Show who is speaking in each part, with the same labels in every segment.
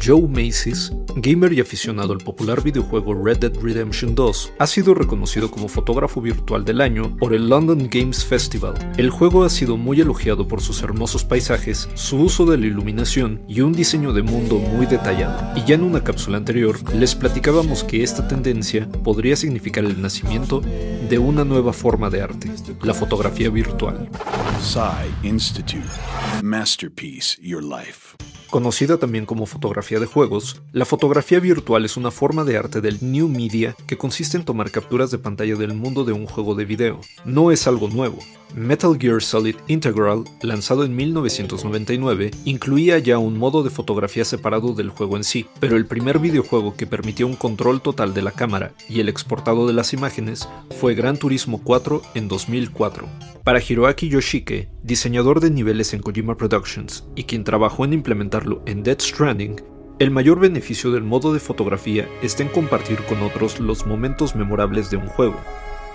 Speaker 1: Joe Macy's, gamer y aficionado al popular videojuego Red Dead Redemption 2, ha sido reconocido como fotógrafo virtual del año por el London Games Festival. El juego ha sido muy elogiado por sus hermosos paisajes, su uso de la iluminación y un diseño de mundo muy detallado. Y ya en una cápsula anterior les platicábamos que esta tendencia podría significar el nacimiento de una nueva forma de arte, la fotografía virtual. Institute. Masterpiece Your Life. Conocida también como fotografía de juegos, la fotografía virtual es una forma de arte del New Media que consiste en tomar capturas de pantalla del mundo de un juego de video. No es algo nuevo. Metal Gear Solid Integral, lanzado en 1999, incluía ya un modo de fotografía separado del juego en sí, pero el primer videojuego que permitió un control total de la cámara y el exportado de las imágenes fue Gran Turismo 4 en 2004. Para Hiroaki Yoshike, diseñador de niveles en Kojima Productions y quien trabajó en implementarlo en Dead Stranding, el mayor beneficio del modo de fotografía está en compartir con otros los momentos memorables de un juego.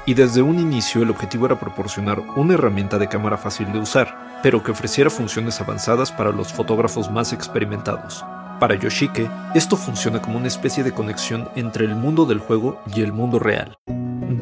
Speaker 1: Y desde un inicio el objetivo era proporcionar una herramienta de cámara fácil de usar, pero que ofreciera funciones avanzadas para los fotógrafos más experimentados. Para Yoshike, esto funciona como una especie de conexión entre el mundo del juego y el mundo real.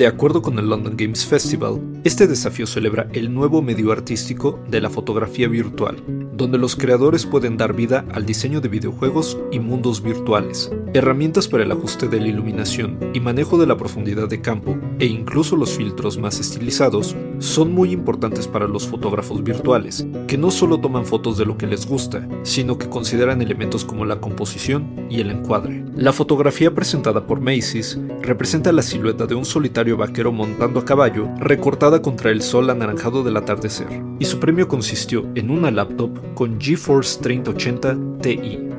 Speaker 1: De acuerdo con el London Games Festival, este desafío celebra el nuevo medio artístico de la fotografía virtual, donde los creadores pueden dar vida al diseño de videojuegos y mundos virtuales, herramientas para el ajuste de la iluminación y manejo de la profundidad de campo e incluso los filtros más estilizados son muy importantes para los fotógrafos virtuales, que no solo toman fotos de lo que les gusta, sino que consideran elementos como la composición y el encuadre. La fotografía presentada por Macy's representa la silueta de un solitario vaquero montando a caballo, recortada contra el sol anaranjado del atardecer, y su premio consistió en una laptop con GeForce 3080 Ti.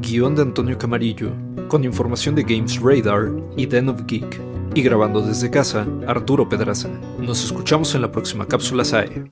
Speaker 1: Guión de Antonio Camarillo, con información de Games Radar y Den of Geek. Y grabando desde casa, Arturo Pedraza. Nos escuchamos en la próxima cápsula SAE.